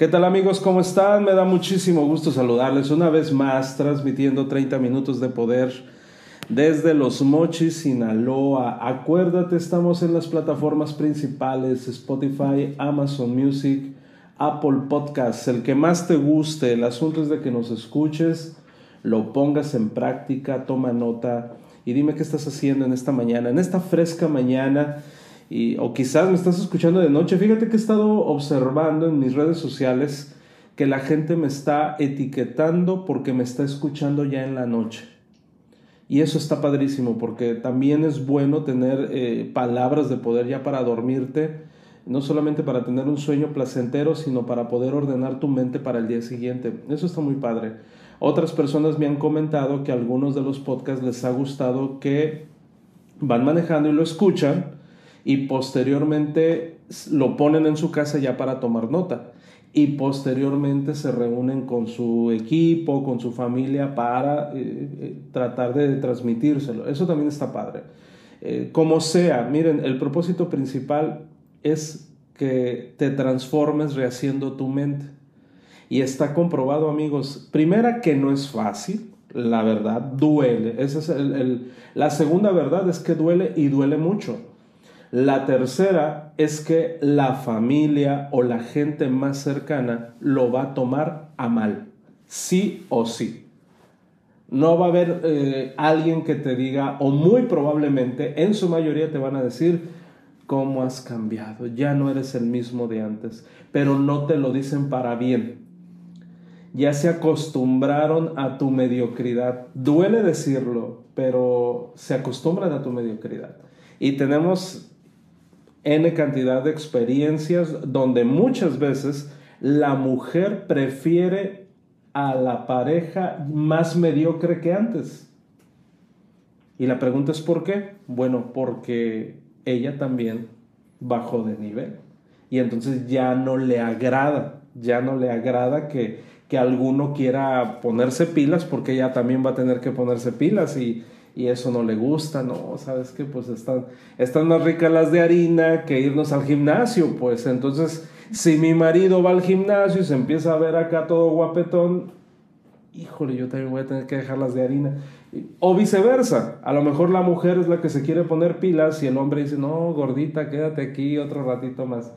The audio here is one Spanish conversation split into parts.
¿Qué tal amigos? ¿Cómo están? Me da muchísimo gusto saludarles una vez más transmitiendo 30 minutos de poder desde Los Mochis, Sinaloa. Acuérdate, estamos en las plataformas principales Spotify, Amazon Music, Apple Podcasts, el que más te guste. El asunto es de que nos escuches, lo pongas en práctica, toma nota y dime qué estás haciendo en esta mañana, en esta fresca mañana o quizás me estás escuchando de noche. Fíjate que he estado observando en mis redes sociales que la gente me está etiquetando porque me está escuchando ya en la noche. Y eso está padrísimo porque también es bueno tener eh, palabras de poder ya para dormirte, no solamente para tener un sueño placentero, sino para poder ordenar tu mente para el día siguiente. Eso está muy padre. Otras personas me han comentado que algunos de los podcasts les ha gustado que van manejando y lo escuchan y posteriormente lo ponen en su casa ya para tomar nota y posteriormente se reúnen con su equipo, con su familia para eh, eh, tratar de transmitírselo. Eso también está padre. Eh, como sea, miren, el propósito principal es que te transformes rehaciendo tu mente. Y está comprobado, amigos, primera que no es fácil, la verdad, duele. Esa es la segunda verdad es que duele y duele mucho. La tercera es que la familia o la gente más cercana lo va a tomar a mal, sí o sí. No va a haber eh, alguien que te diga, o muy probablemente, en su mayoría te van a decir, ¿cómo has cambiado? Ya no eres el mismo de antes, pero no te lo dicen para bien. Ya se acostumbraron a tu mediocridad. Duele decirlo, pero se acostumbran a tu mediocridad. Y tenemos N cantidad de experiencias donde muchas veces la mujer prefiere a la pareja más mediocre que antes. Y la pregunta es ¿por qué? Bueno, porque ella también bajó de nivel. Y entonces ya no le agrada, ya no le agrada que, que alguno quiera ponerse pilas porque ella también va a tener que ponerse pilas y, y eso no le gusta, no, sabes que pues están, están más ricas las de harina que irnos al gimnasio, pues entonces si mi marido va al gimnasio y se empieza a ver acá todo guapetón, híjole, yo también voy a tener que dejar las de harina. O viceversa, a lo mejor la mujer es la que se quiere poner pilas y el hombre dice, no, gordita, quédate aquí otro ratito más.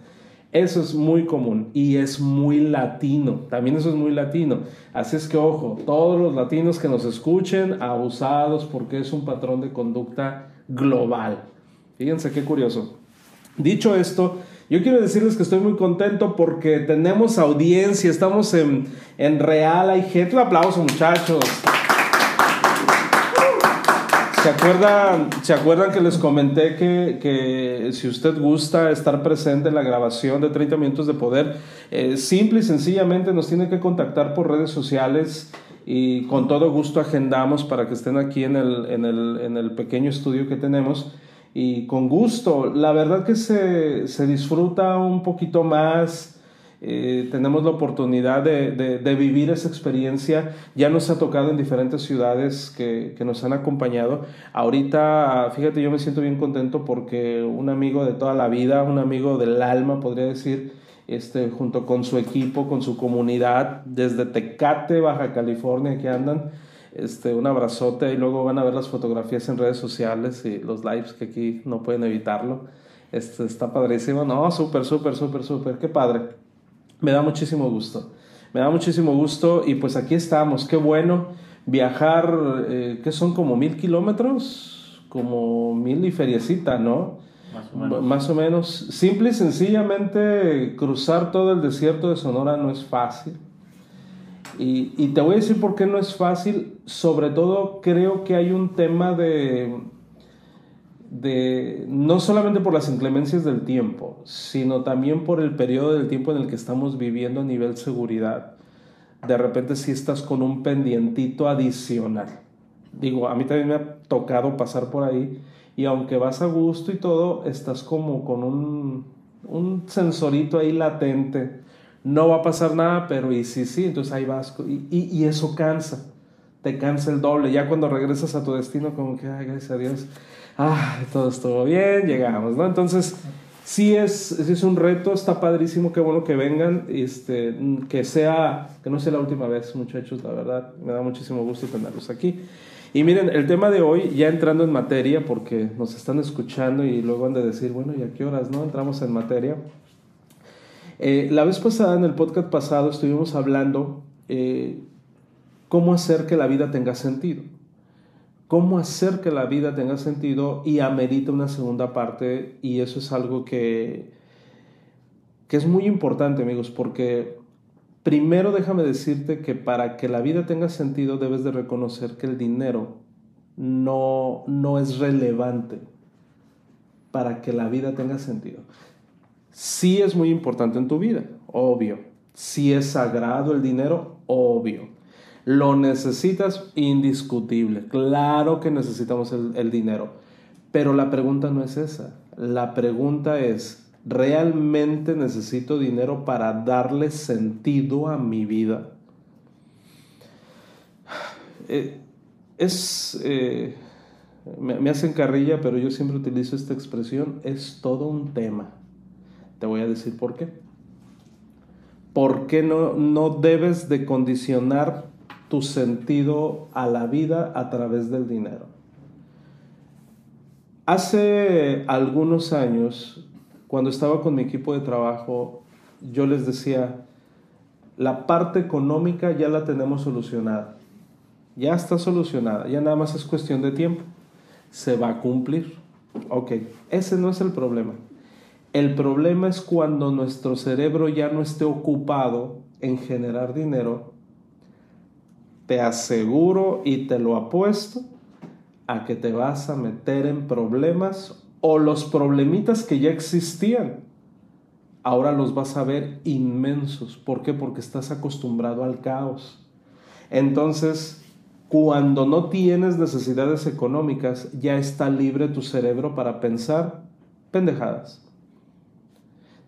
Eso es muy común y es muy latino. También eso es muy latino. Así es que, ojo, todos los latinos que nos escuchen, abusados porque es un patrón de conducta global. Fíjense qué curioso. Dicho esto, yo quiero decirles que estoy muy contento porque tenemos audiencia, estamos en, en real, gente. Un aplauso, muchachos. ¿Se acuerdan, ¿Se acuerdan que les comenté que, que, si usted gusta estar presente en la grabación de 30 minutos de poder, eh, simple y sencillamente nos tiene que contactar por redes sociales y con todo gusto agendamos para que estén aquí en el, en el, en el pequeño estudio que tenemos y con gusto. La verdad que se, se disfruta un poquito más eh, tenemos la oportunidad de, vivir esa experiencia. Ya nos ha tocado en diferentes ciudades que, nos han acompañado. Ahorita, fíjate, yo me siento bien contento porque un amigo de toda la vida, un amigo del alma, podría decir, este, junto con su equipo, con su comunidad, desde Tecate, Baja California, que andan. Este, un abrazote y luego van a ver las fotografías en redes sociales y los lives que aquí no pueden evitarlo. Este, está padrísimo. No, súper, súper, súper, súper. Qué padre. Me da muchísimo gusto. Me da muchísimo gusto y pues aquí estamos. Qué bueno viajar, eh, que son como mil kilómetros, como mil y feriecita, ¿no? Más o, menos. Más o menos. Simple y sencillamente cruzar todo el desierto de Sonora no es fácil. Y, y, te voy a decir por qué no es fácil. Sobre todo creo que hay un tema de, de, no solamente por las inclemencias del tiempo, sino también por el periodo del tiempo en el que estamos viviendo a nivel seguridad. De repente si estás con un pendientito adicional. Digo, a mí también me ha tocado pasar por ahí y aunque vas a gusto y todo, estás como con un, un sensorito ahí latente. No va a pasar nada, pero y sí, sí, entonces ahí vas y, y eso cansa te cansa el doble. Ya cuando regresas a tu destino, como que, ay, gracias a Dios, ah, todo estuvo bien, llegamos, ¿no? Entonces, sí es, es un reto, está padrísimo, qué bueno que vengan, este, que sea, que no sea la última vez, muchachos, la verdad, me da muchísimo gusto tenerlos aquí. Y miren, el tema de hoy, ya entrando en materia, porque nos están escuchando y luego han de decir, bueno, ¿y a qué horas, no? Entramos en materia. Eh, la vez pasada, en el podcast pasado, estuvimos hablando eh, cómo hacer que la vida tenga sentido. Cómo hacer que la vida tenga sentido y amerita una segunda parte y eso es algo que, que es muy importante amigos porque primero déjame decirte que para que la vida tenga sentido debes de reconocer que el dinero no, no es relevante para que la vida tenga sentido. Sí es muy importante en tu vida, obvio. Sí es sagrado el dinero, obvio. Lo necesitas indiscutible. Claro que necesitamos el, dinero. Pero la pregunta no es esa. La pregunta es, ¿realmente necesito dinero para darle sentido a mi vida? Eh, es... Eh, me, hacen carrilla, pero yo siempre utilizo esta expresión. Es todo un tema. Te voy a decir por qué. ¿Por qué no, no debes de condicionar tu sentido a la vida a través del dinero. Hace algunos años, cuando estaba con mi equipo de trabajo, yo les decía, la parte económica ya la tenemos solucionada. Ya está solucionada, ya nada más es cuestión de tiempo. Se va a cumplir. Ok, ese no es el problema. El problema es cuando nuestro cerebro ya no esté ocupado en generar dinero te aseguro y te lo apuesto a que te vas a meter en problemas o los problemitas que ya existían. Ahora los vas a ver inmensos. ¿Por qué? Porque estás acostumbrado al caos. Entonces, cuando no tienes necesidades económicas, ya está libre tu cerebro para pensar pendejadas.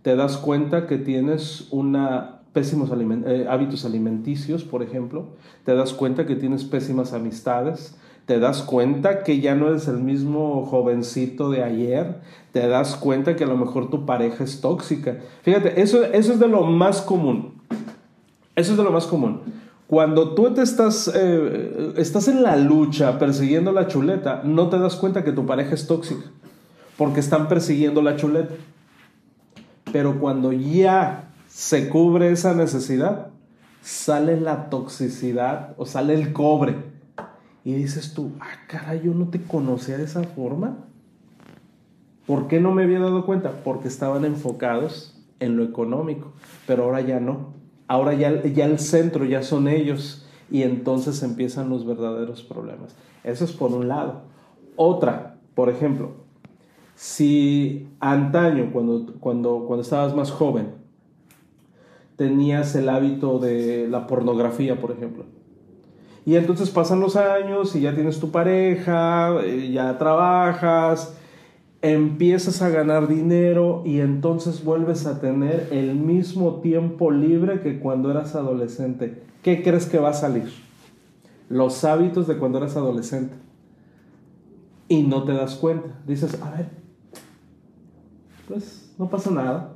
Te das cuenta que tienes una pésimos eh, hábitos alimenticios, por ejemplo, te das cuenta que tienes pésimas amistades, te das cuenta que ya no eres el mismo jovencito de ayer, te das cuenta que a lo mejor tu pareja es tóxica. Fíjate, eso, eso es de lo más común. Eso es de lo más común. Cuando tú te estás, eh, estás en la lucha persiguiendo la chuleta, no te das cuenta que tu pareja es tóxica, porque están persiguiendo la chuleta. Pero cuando ya se cubre esa necesidad, sale la toxicidad o sale el cobre. Y dices tú, ah, caray, yo no te conocía de esa forma. ¿Por qué no me había dado cuenta? Porque estaban enfocados en lo económico, pero ahora ya no. Ahora ya, ya el centro ya son ellos y entonces empiezan los verdaderos problemas. Eso es por un lado. Otra, por ejemplo, si antaño, cuando, cuando, cuando estabas más joven, tenías el hábito de la pornografía, por ejemplo. Y entonces pasan los años y ya tienes tu pareja, eh, ya trabajas, empiezas a ganar dinero y entonces vuelves a tener el mismo tiempo libre que cuando eras adolescente. ¿Qué crees que va a salir? Los hábitos de cuando eras adolescente. Y no te das cuenta. Dices, a ver, pues no pasa nada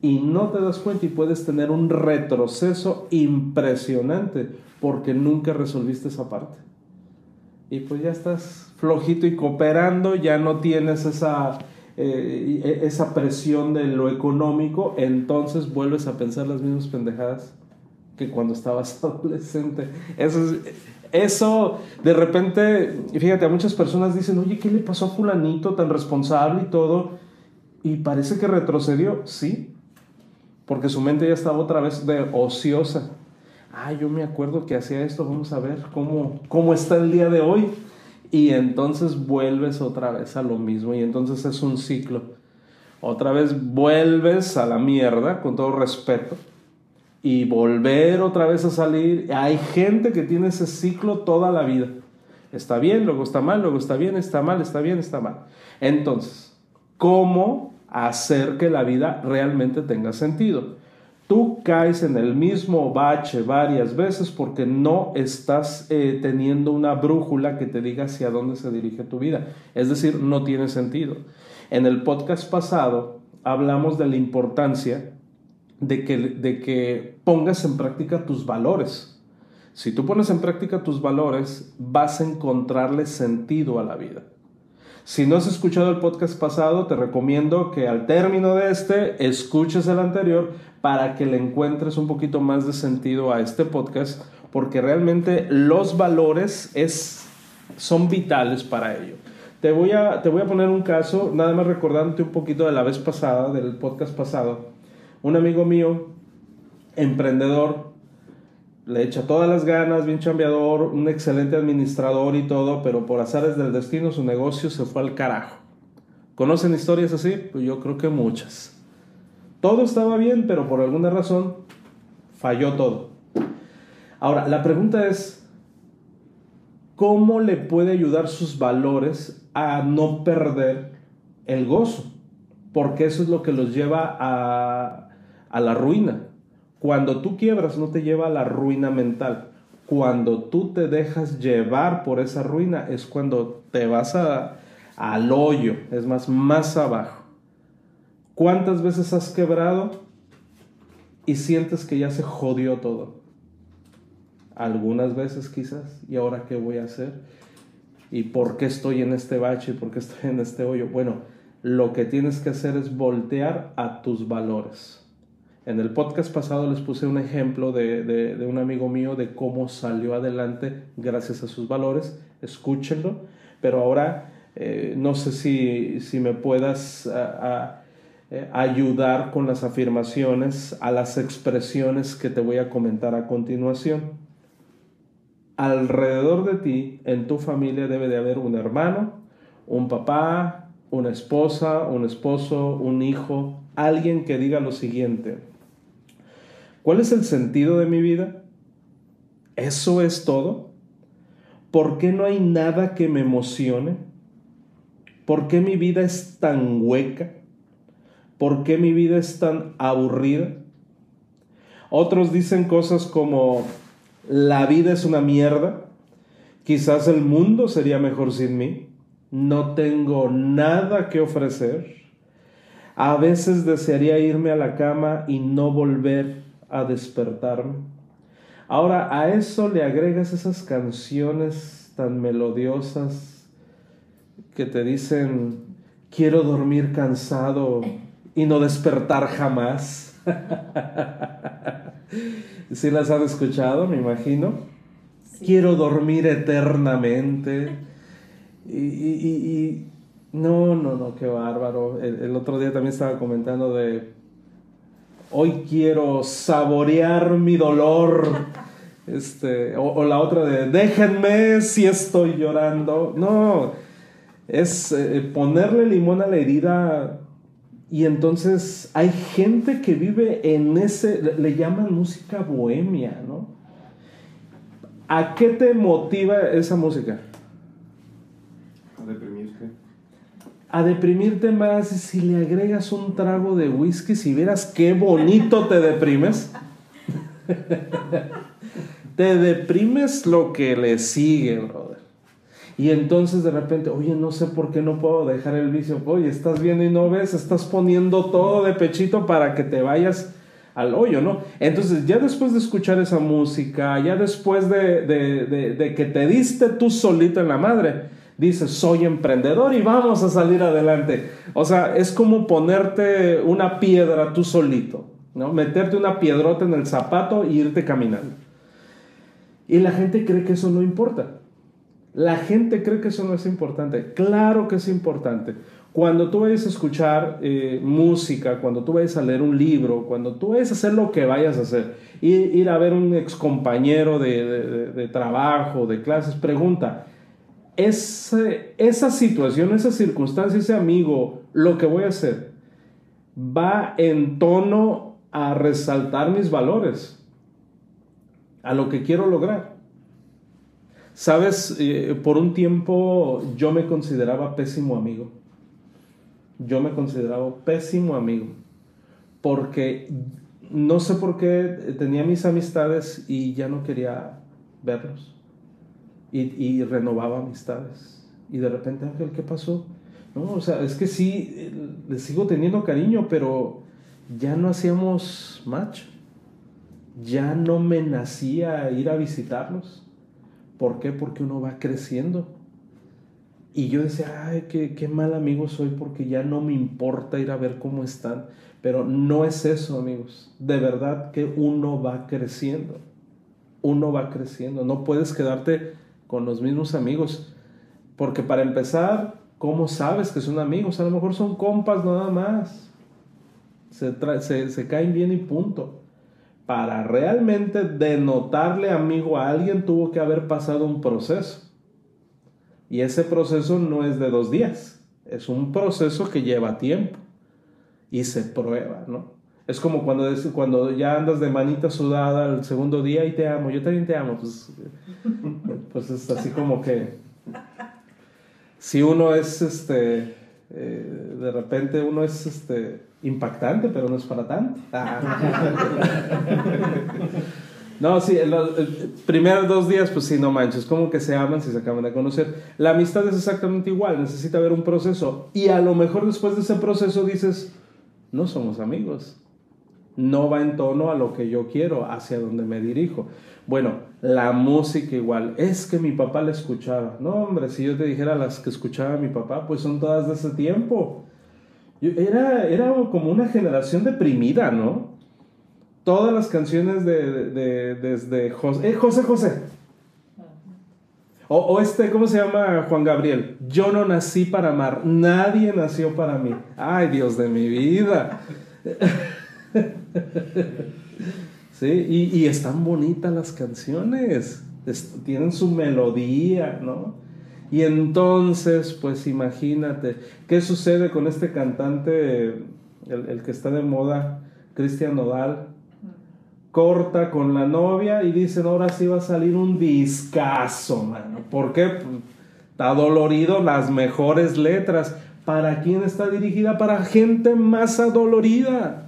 y no te das cuenta y puedes tener un retroceso impresionante porque nunca resolviste esa parte. Y pues ya estás flojito y cooperando, ya no tienes esa, eh, e, esa presión de lo económico, entonces vuelves a pensar las mismas pendejadas que cuando estabas adolescente. Eso, eso de repente, fíjate, a muchas personas dicen, oye, ¿qué le pasó a fulanito tan responsable y todo? Y parece que retrocedió, sí, porque su mente ya estaba otra vez de ociosa. Ah, yo me acuerdo que hacía esto, vamos a ver cómo, cómo está el día de hoy. y entonces vuelves otra vez a lo mismo y entonces es un ciclo. Otra vez vuelves a la mierda, con todo respeto, y volver otra vez a salir. Hay gente que tiene ese ciclo toda la vida. Está bien, luego está mal, luego está bien, está mal, está bien, está mal. Entonces, ¿cómo hacer que la vida realmente tenga sentido? Tú caes en el mismo bache varias veces porque no estás eh, teniendo una brújula que te diga hacia dónde se dirige tu vida. Es decir, no tiene sentido. En el podcast pasado hablamos de la importancia de que, de que pongas en práctica tus valores. Si tú pones en práctica tus valores, vas a encontrarle sentido a la vida. Si no has escuchado el podcast pasado, te recomiendo que al término de este escuches el anterior para que le encuentres un poquito más de sentido a este podcast, porque realmente los valores es, son vitales para ello. Te voy, a, te voy a poner un caso, nada más recordándote un poquito de la vez pasada, del podcast pasado. Un amigo mío, emprendedor, le echa todas las ganas, bien chambeador, un excelente administrador y todo, pero por azares del destino su negocio se fue al carajo. ¿Conocen historias así? Pues yo creo que muchas. Todo estaba bien, pero por alguna razón falló todo. Ahora, la pregunta es, ¿cómo le puede ayudar sus valores a no perder el gozo? Porque eso es lo que los lleva a, a la ruina. Cuando tú quiebras no te lleva a la ruina mental. Cuando tú te dejas llevar por esa ruina es cuando te vas a, al hoyo, es más, más abajo. ¿Cuántas veces has quebrado y sientes que ya se jodió todo? Algunas veces quizás. ¿Y ahora qué voy a hacer? ¿Y por qué estoy en este bache? ¿Y por qué estoy en este hoyo? Bueno, lo que tienes que hacer es voltear a tus valores. En el podcast pasado les puse un ejemplo de, un amigo mío de cómo salió adelante gracias a sus valores. Escúchenlo. Pero ahora eh, no sé si, me puedas eh, ayudar con las afirmaciones a las expresiones que te voy a comentar a continuación. Alrededor de ti, en tu familia, debe de haber un hermano, un papá, una esposa, un esposo, un hijo, alguien que diga lo siguiente. ¿Cuál es el sentido de mi vida? ¿Eso es todo? ¿Por qué no hay nada que me emocione? ¿Por qué mi vida es tan hueca? ¿Por qué mi vida es tan aburrida? Otros dicen cosas como, la vida es una mierda, quizás el mundo sería mejor sin mí, no tengo nada que ofrecer, a veces desearía irme a la cama y no volver a despertarme. Ahora a eso le agregas esas canciones tan melodiosas que te dicen, quiero dormir cansado y no despertar jamás. ¿Sí las han escuchado, me imagino? Quiero dormir eternamente. Y, no, no, no, qué bárbaro. el otro día también estaba comentando de hoy quiero saborear mi dolor. Este, o, la otra de déjenme si estoy llorando. No, es eh, ponerle limón a la herida. Y entonces hay gente que vive en ese, le llaman música bohemia, ¿no? ¿A qué te motiva esa música? a deprimirte más y si le agregas un trago de whisky, si vieras qué bonito te deprimes. te deprimes lo que le sigue, brother. Y entonces de repente, oye, no sé por qué no puedo dejar el vicio. Oye, estás viendo y no ves, estás poniendo todo de pechito para que te vayas al hoyo, ¿no? Entonces, ya después de escuchar esa música, ya después de, de, de que te diste tú solito en la madre, dices, soy emprendedor y vamos a salir adelante. O sea, es como ponerte una piedra tú solito, ¿no? Meterte una piedrota en el zapato e irte caminando. Y la gente cree que eso no importa. La gente cree que eso no es importante. Claro que es importante. Cuando tú vayas a escuchar eh, música, cuando tú vayas a leer un libro, cuando tú vayas a hacer lo que vayas a hacer, ir, ir a ver un ex compañero de, de trabajo, de clases, pregunta, esa situación, esa circunstancia, ese amigo, lo que voy a hacer, va en tono a resaltar mis valores, a lo que quiero lograr. Sabes, eh, por un tiempo yo me consideraba pésimo amigo. Yo me consideraba pésimo amigo. Porque no sé por qué tenía mis amistades y ya no quería verlos. Y, renovaba amistades. Y de repente, Ángel, ¿qué pasó? No, o sea, es que sí, le sigo teniendo cariño, pero ya no hacíamos match. Ya no me nacía ir a visitarlos. ¿Por qué? Porque uno va creciendo. Y yo decía, ay, qué, qué mal amigo soy porque ya no me importa ir a ver cómo están. Pero no es eso, amigos. De verdad que uno va creciendo. Uno va creciendo. No puedes quedarte con los mismos amigos. Porque para empezar, ¿cómo sabes que son amigos? A lo mejor son compas nada más. Se, se, caen bien y punto para realmente denotarle amigo a alguien tuvo que haber pasado un proceso. Y ese proceso no es de dos días, es un proceso que lleva tiempo y se prueba, ¿no? Es como cuando, cuando ya andas de manita sudada el segundo día y te amo, yo también te amo, pues, pues es así como que si uno es este eh, de repente uno es este, impactante, pero no es para tanto. Ah. no, sí, los, primeros dos días, pues sí, no manches, como que se aman si se acaban de conocer. La amistad es exactamente igual, necesita haber un proceso. Y a lo mejor después de ese proceso dices, no somos amigos. No va en tono a lo que yo quiero, hacia donde me dirijo. Bueno, la música igual. Es que mi papá la escuchaba. No, hombre, si yo te dijera las que escuchaba mi papá, pues son todas de ese tiempo. era, era como una generación deprimida, ¿no? Todas las canciones de, desde José, eh, José José. O, o, este, ¿cómo se llama Juan Gabriel? Yo no nací para amar, nadie nació para mí. Ay, Dios de mi vida. ¿sí? Y, están bonitas las canciones, tienen su melodía, ¿no? Y entonces, pues imagínate, ¿qué sucede con este cantante, el, que está de moda, Cristian Nodal? Corta con la novia y dicen, ahora sí va a salir un discazo, mano. ¿Por qué? Está dolorido, las mejores letras. ¿Para quién está dirigida? Para gente más adolorida.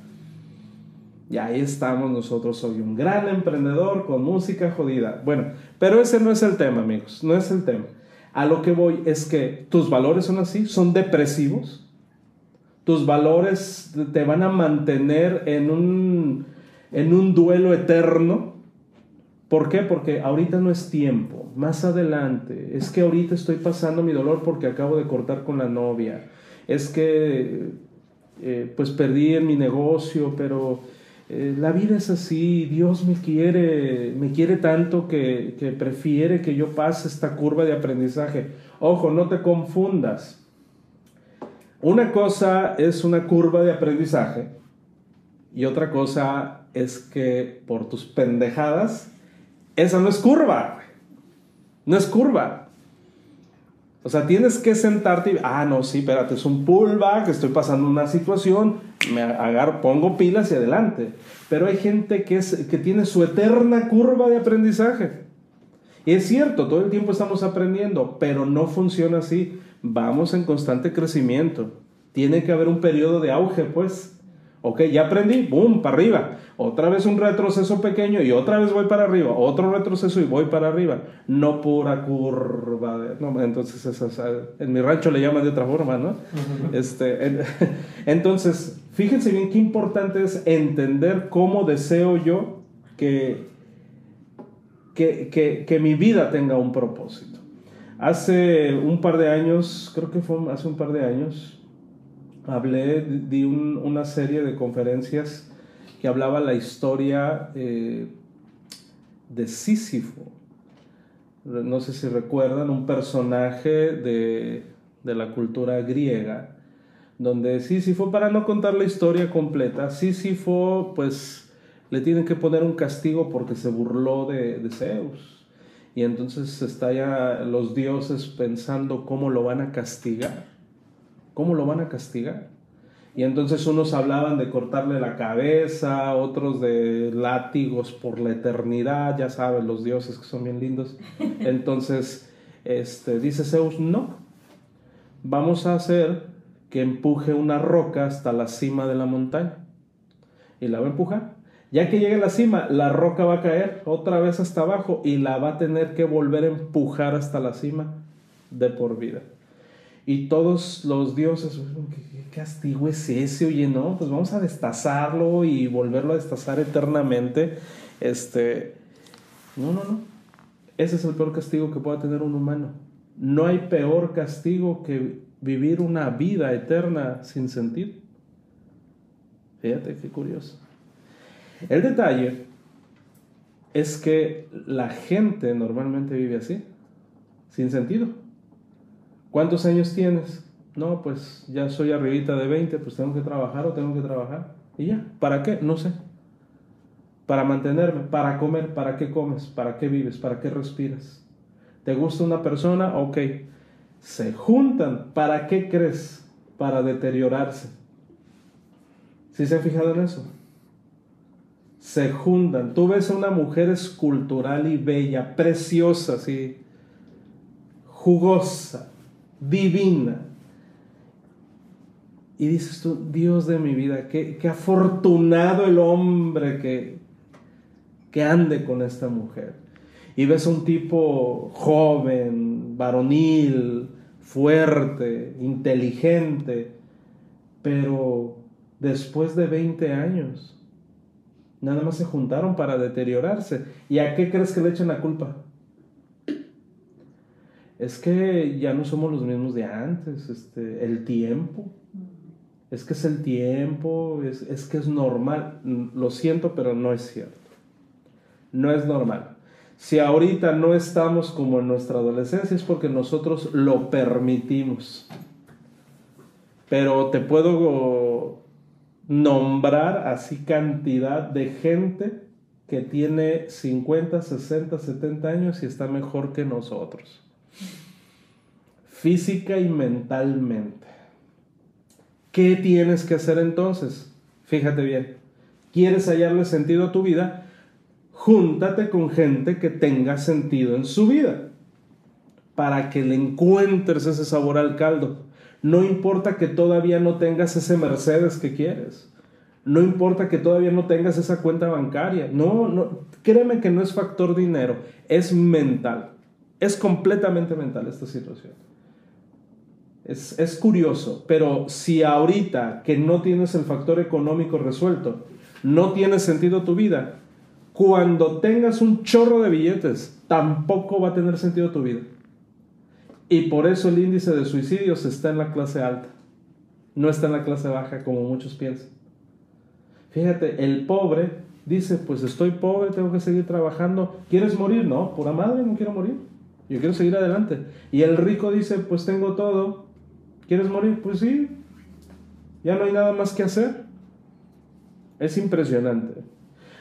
Y ahí estamos nosotros, soy un gran emprendedor con música jodida. Bueno, pero ese no es el tema, amigos, no es el tema. A lo que voy es que tus valores son así, son depresivos. Tus valores te van a mantener en un, en un duelo eterno. ¿Por qué? Porque ahorita no es tiempo, más adelante. Es que ahorita estoy pasando mi dolor porque acabo de cortar con la novia. Es que eh, pues perdí mi negocio, pero eh, la vida es así, Dios me quiere, me quiere tanto que, que prefiere que yo pase esta curva de aprendizaje. Ojo, no te confundas. Una cosa es una curva de aprendizaje y otra cosa es que por tus pendejadas, esa no es curva. No es curva. O sea, tienes que sentarte y, ah, no, sí, espérate, es un pullback, estoy pasando una situación, me agarro, pongo pilas y adelante. Pero hay gente que, es, que tiene su eterna curva de aprendizaje. Y es cierto, todo el tiempo estamos aprendiendo, pero no funciona así. Vamos en constante crecimiento. Tiene que haber un periodo de auge, pues. Ok, ya aprendí, boom, para arriba. Otra vez un retroceso pequeño y otra vez voy para arriba. Otro retroceso y voy para arriba. No pura curva. no, entonces, en mi rancho le llaman de otra forma, ¿no? este, entonces, fíjense bien qué importante es entender cómo deseo yo que, que, que, que mi vida tenga un propósito. Hace un par de años, creo que fue hace un par de años, hablé, di una serie de conferencias que hablaba la historia eh, de Sísifo. No sé si recuerdan, un personaje de, de la cultura griega, donde Sísifo, para no contar la historia completa, Sísifo pues le tienen que poner un castigo porque se burló de, de Zeus. y entonces está ya los dioses pensando cómo lo van a castigar. ¿Cómo lo van a castigar? Y entonces unos hablaban de cortarle la cabeza, otros de látigos por la eternidad, ya saben, los dioses que son bien lindos. Entonces, este, dice Zeus, no, vamos a hacer que empuje una roca hasta la cima de la montaña. Y la va a empujar. Ya que llegue a la cima, la roca va a caer otra vez hasta abajo y la va a tener que volver a empujar hasta la cima de por vida. Y todos los dioses, ¿qué, castigo es ese? Oye, no, pues vamos a destazarlo y volverlo a destazar eternamente. Este, no, no, no. Ese es el peor castigo que pueda tener un humano. No hay peor castigo que vivir una vida eterna sin sentido. Fíjate qué curioso. El detalle es que la gente normalmente vive así, sin sentido. ¿Cuántos años tienes? No, pues ya soy arribita de 20, pues tengo que trabajar o tengo que trabajar. Y ya, ¿para qué? No sé. Para mantenerme, para comer, ¿para qué comes? ¿Para qué vives? ¿Para qué respiras? ¿Te gusta una persona? Ok. Se juntan. ¿Para qué crees? Para deteriorarse. ¿Sí se han fijado en eso? Se juntan. Tú ves a una mujer escultural y bella, preciosa, así, jugosa, divina. Y dices tú, Dios de mi vida, qué, qué afortunado el hombre que, que ande con esta mujer. Y ves a un tipo joven, varonil, fuerte, inteligente, pero después de 20 años, nada más se juntaron para deteriorarse. ¿Y a qué crees que le echan la culpa? Es que ya no somos los mismos de antes, este, el tiempo, es que es el tiempo, es, es que es normal, lo siento, pero no es cierto, no es normal. Si ahorita no estamos como en nuestra adolescencia es porque nosotros lo permitimos. Pero te puedo nombrar así cantidad de gente que tiene 50, 60, 70 años y está mejor que nosotros física y mentalmente. ¿Qué tienes que hacer entonces? Fíjate bien. ¿Quieres hallarle sentido a tu vida? Júntate con gente que tenga sentido en su vida para que le encuentres ese sabor al caldo. No importa que todavía no tengas ese Mercedes que quieres. No importa que todavía no tengas esa cuenta bancaria. No, no, créeme que no es factor dinero, es mental. Es completamente mental esta situación. Es, curioso, pero si ahorita que no tienes el factor económico resuelto, no tiene sentido tu vida, cuando tengas un chorro de billetes, tampoco va a tener sentido tu vida. Y por eso el índice de suicidios está en la clase alta, no está en la clase baja como muchos piensan. Fíjate, el pobre dice, pues estoy pobre, tengo que seguir trabajando. ¿Quieres morir? No, pura madre, no quiero morir. Yo quiero seguir adelante. Y el rico dice, pues tengo todo, ¿Quieres morir? Pues sí. Ya no hay nada más que hacer. Es impresionante.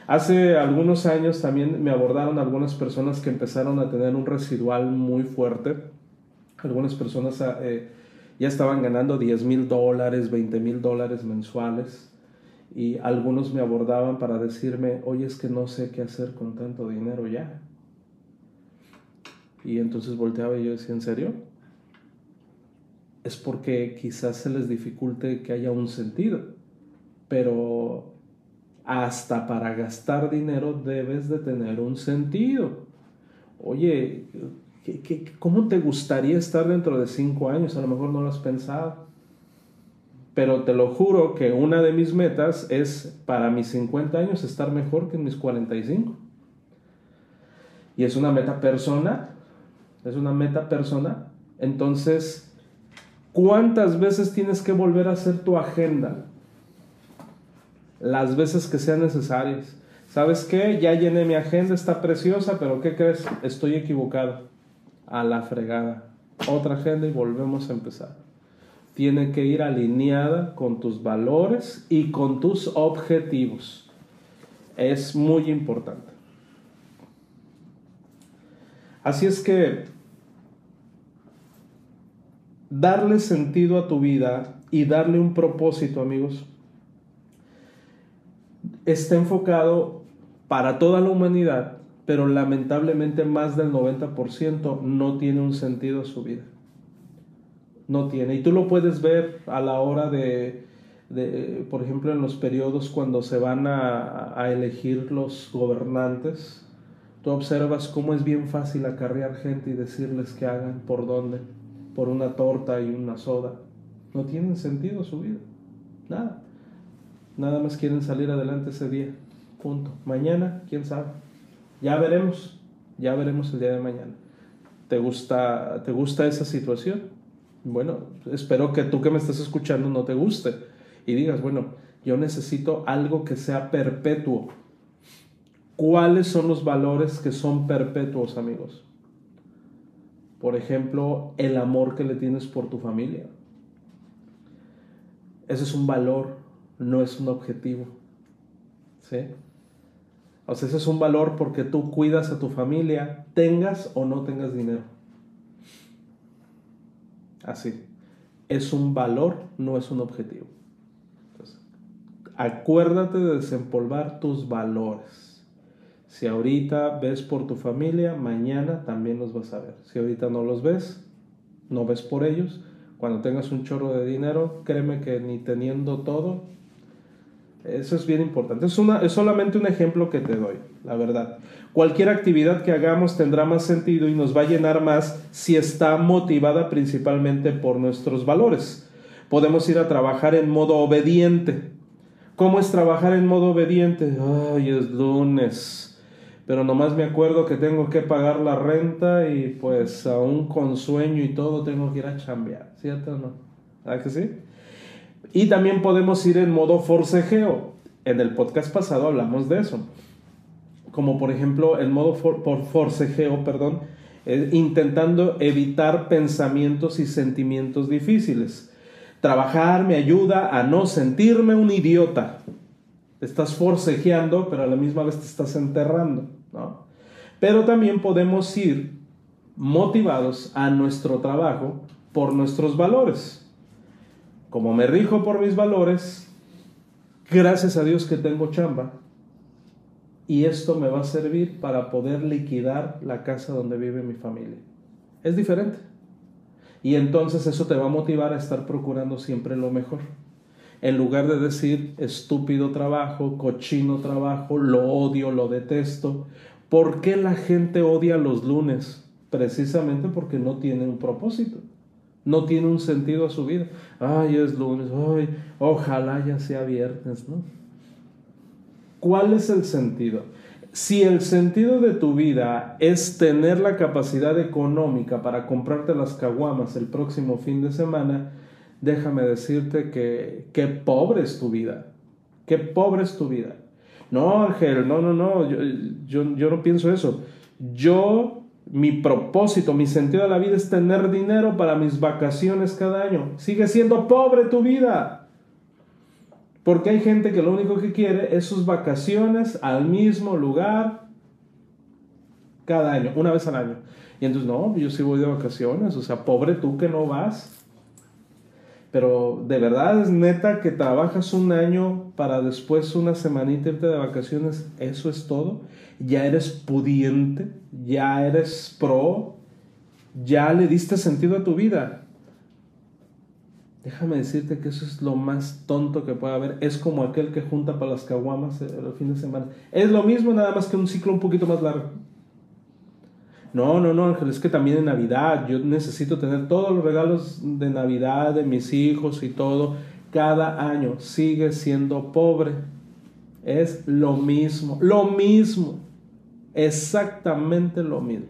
Hace algunos años también me abordaron algunas personas que empezaron a tener un residual muy fuerte. Algunas personas ah, eh, ya estaban ganando 10 mil dólares, 20 mil dólares mensuales. Y algunos me abordaban para decirme, oye, es que no sé qué hacer con tanto dinero ya. Y entonces volteaba y yo decía, ¿en serio? es porque quizás se les dificulte que haya un sentido. Pero hasta para gastar dinero debes de tener un sentido. Oye, cómo te gustaría estar dentro de cinco años? A lo mejor no lo has pensado. Pero te lo juro que una de mis metas es para mis 50 años estar mejor que en mis 45. Y es una meta personal. Es una meta personal. Entonces, ¿Cuántas veces tienes que volver a hacer tu agenda? Las veces que sean necesarias. ¿Sabes qué? Ya llené mi agenda, está preciosa, pero ¿qué crees? Estoy equivocado. A la fregada. Otra agenda y volvemos a empezar. Tiene que ir alineada con tus valores y con tus objetivos. Es muy importante. Así es que darle sentido a tu vida y darle un propósito, amigos, está enfocado para toda la humanidad, pero lamentablemente más del 90% no tiene un sentido a su vida. No tiene. Y tú lo puedes ver a la hora de, por ejemplo, en los periodos cuando se van a, a elegir los gobernantes, tú observas cómo es bien fácil acarrear gente y decirles que hagan por dónde, por una torta y una soda. No tienen sentido su vida. Nada. Nada más quieren salir adelante ese día. Punto. Mañana, quién sabe. Ya veremos. Ya veremos el día de mañana. ¿Te gusta, ¿Te gusta esa situación? Bueno, espero que tú que me estás escuchando no te guste y digas, bueno, yo necesito algo que sea perpetuo. ¿Cuáles son los valores que son perpetuos, amigos? Por ejemplo, el amor que le tienes por tu familia. Ese es un valor, no es un objetivo. ¿Sí? O sea, ese es un valor porque tú cuidas a tu familia, tengas o no tengas dinero. Así. Es un valor, no es un objetivo. acuérdate de desempolvar tus valores. Si ahorita ves por tu familia, mañana también los vas a ver. Si ahorita no los ves, no ves por ellos, cuando tengas un chorro de dinero, créeme que ni teniendo todo, eso es bien importante. Es, una, es solamente un ejemplo que te doy, la verdad. Cualquier actividad que hagamos tendrá más sentido y nos va a llenar más si está motivada principalmente por nuestros valores. Podemos ir a trabajar en modo obediente. ¿Cómo es trabajar en modo obediente? Ay, es lunes pero nomás me acuerdo que tengo que pagar la renta y pues aún con sueño y todo tengo que ir a chambear, ¿cierto o no? ¿Verdad que sí? Y también podemos ir en modo forcejeo. En el podcast pasado hablamos de eso. Como por ejemplo el modo por forcejeo, perdón, intentando evitar pensamientos y sentimientos difíciles. Trabajar me ayuda a no sentirme un idiota. Estás forcejeando, pero a la misma vez te estás enterrando. Pero también podemos ir motivados a nuestro trabajo por nuestros valores. Como me rijo por mis valores, gracias a Dios que tengo chamba. Y esto me va a servir para poder liquidar la casa donde vive mi familia. Es diferente. Y entonces eso te va a motivar a estar procurando siempre lo mejor. En lugar de decir estúpido trabajo, cochino trabajo, lo odio, lo detesto, ¿Por qué la gente odia los lunes? Precisamente porque no tiene un propósito, no tiene un sentido a su vida. Ay, es lunes, ojalá ya sea viernes, ¿no? ¿Cuál es el sentido? Si el sentido de tu vida es tener la capacidad económica para comprarte las caguamas el próximo fin de semana, déjame decirte que qué pobre es tu vida, qué pobre es tu vida. No, Ángel, no, no, no, yo, no pienso eso. Yo, mi propósito, mi sentido de la vida es tener dinero para mis vacaciones cada año. Sigue siendo pobre tu vida. Porque hay gente que lo único que quiere es sus vacaciones al mismo lugar cada año, una vez al año. Y entonces, no, yo sí voy de vacaciones, o sea, pobre tú que no vas. Pero de verdad es neta que trabajas un año para después una semanita irte de vacaciones. Eso es todo. Ya eres pudiente, ya eres pro, ya le diste sentido a tu vida. Déjame decirte que eso es lo más tonto que puede haber. Es como aquel que junta para las caguamas el fin de semana. Es lo mismo, nada más que un ciclo un poquito más largo. No, no, no, Ángel, es que también en Navidad yo necesito tener todos los regalos de Navidad de mis hijos y todo. Cada año sigue siendo pobre. Es lo mismo, lo mismo, exactamente lo mismo.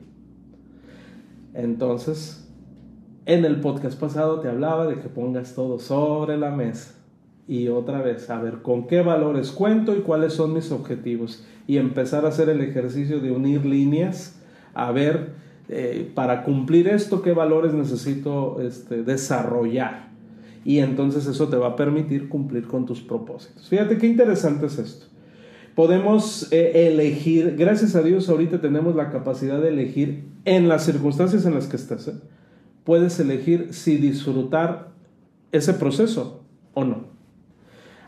Entonces, en el podcast pasado te hablaba de que pongas todo sobre la mesa. Y otra vez, a ver con qué valores cuento y cuáles son mis objetivos. Y empezar a hacer el ejercicio de unir líneas a ver eh, para cumplir esto qué valores necesito este, desarrollar. Y entonces eso te va a permitir cumplir con tus propósitos. Fíjate qué interesante es esto. Podemos eh, elegir, gracias a Dios ahorita tenemos la capacidad de elegir en las circunstancias en las que estés. ¿eh? Puedes elegir si disfrutar ese proceso o no.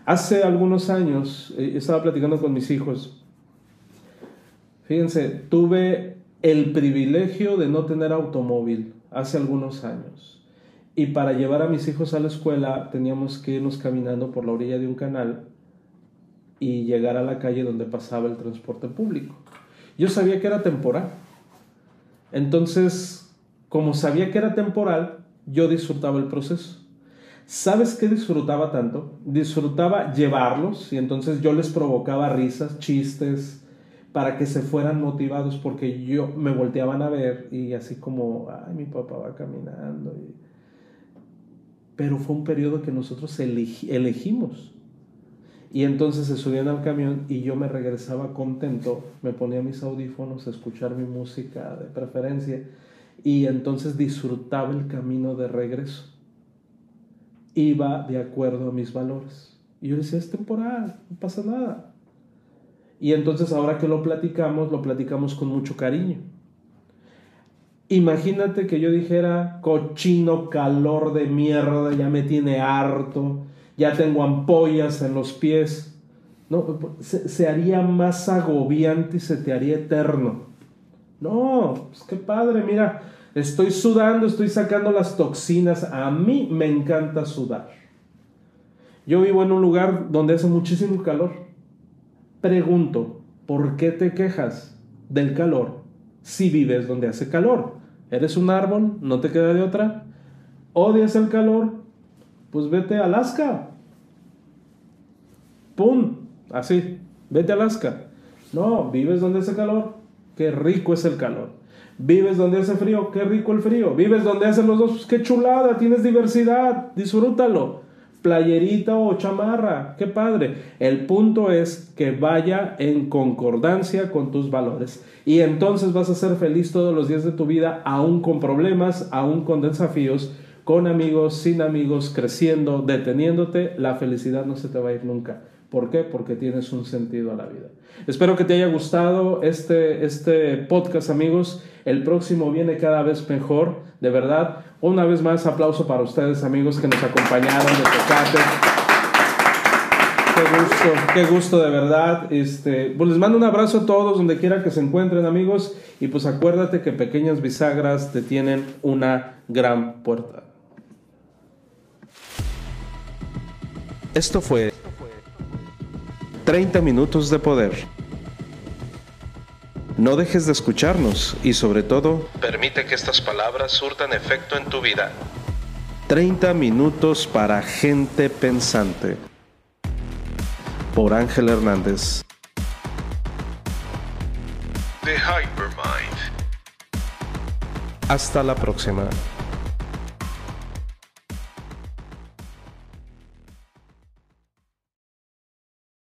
Hace algunos años estaba platicando con mis hijos. Fíjense, tuve el privilegio de no tener automóvil hace algunos años. Y para llevar a mis hijos a la escuela teníamos que irnos caminando por la orilla de un canal y llegar a la calle donde pasaba el transporte público. Yo sabía que era temporal. Entonces, como sabía que era temporal, yo disfrutaba el proceso. ¿Sabes qué disfrutaba tanto? Disfrutaba llevarlos y entonces yo les provocaba risas, chistes, para que se fueran motivados porque yo me volteaban a ver y así como, ay, mi papá va caminando. Pero fue un periodo que nosotros elegimos. Y entonces se subían al camión y yo me regresaba contento, me ponía mis audífonos a escuchar mi música de preferencia y entonces disfrutaba el camino de regreso. Iba de acuerdo a mis valores. Y yo decía, es temporal, no pasa nada. Y entonces ahora que lo platicamos, lo platicamos con mucho cariño. Imagínate que yo dijera, cochino calor de mierda, ya me tiene harto ya tengo ampollas en los pies. No, se, haría más agobiante y se te haría eterno. No, pues qué padre, mira, estoy sudando, estoy sacando las toxinas. A mí me encanta sudar. Yo vivo en un lugar donde hace muchísimo calor. Pregunto, ¿por qué te quejas del calor si vives donde hace calor? ¿Eres un árbol? ¿No te queda de otra? ¿Odias el calor? Pues vete a Alaska. ¡Pum! Así. Vete a Alaska. No, vives donde hace calor. Qué rico es el calor. Vives donde hace frío. Qué rico el frío. Vives donde hacen los dos. Pues qué chulada. Tienes diversidad. Disfrútalo. Playerita o chamarra. Qué padre. El punto es que vaya en concordancia con tus valores. Y entonces vas a ser feliz todos los días de tu vida, aún con problemas, aún con desafíos con amigos, sin amigos, creciendo, deteniéndote, la felicidad no se te va a ir nunca. ¿Por qué? Porque tienes un sentido a la vida. Espero que te haya gustado este, este podcast, amigos. El próximo viene cada vez mejor, de verdad. Una vez más, aplauso para ustedes, amigos, que nos acompañaron de Tecate. Qué gusto, qué gusto de verdad. Este, pues les mando un abrazo a todos donde quiera que se encuentren, amigos. Y pues acuérdate que pequeñas bisagras te tienen una gran puerta. Esto fue 30 minutos de poder. No dejes de escucharnos y sobre todo, permite que estas palabras surtan efecto en tu vida. 30 minutos para gente pensante. Por Ángel Hernández. The Hypermind. Hasta la próxima.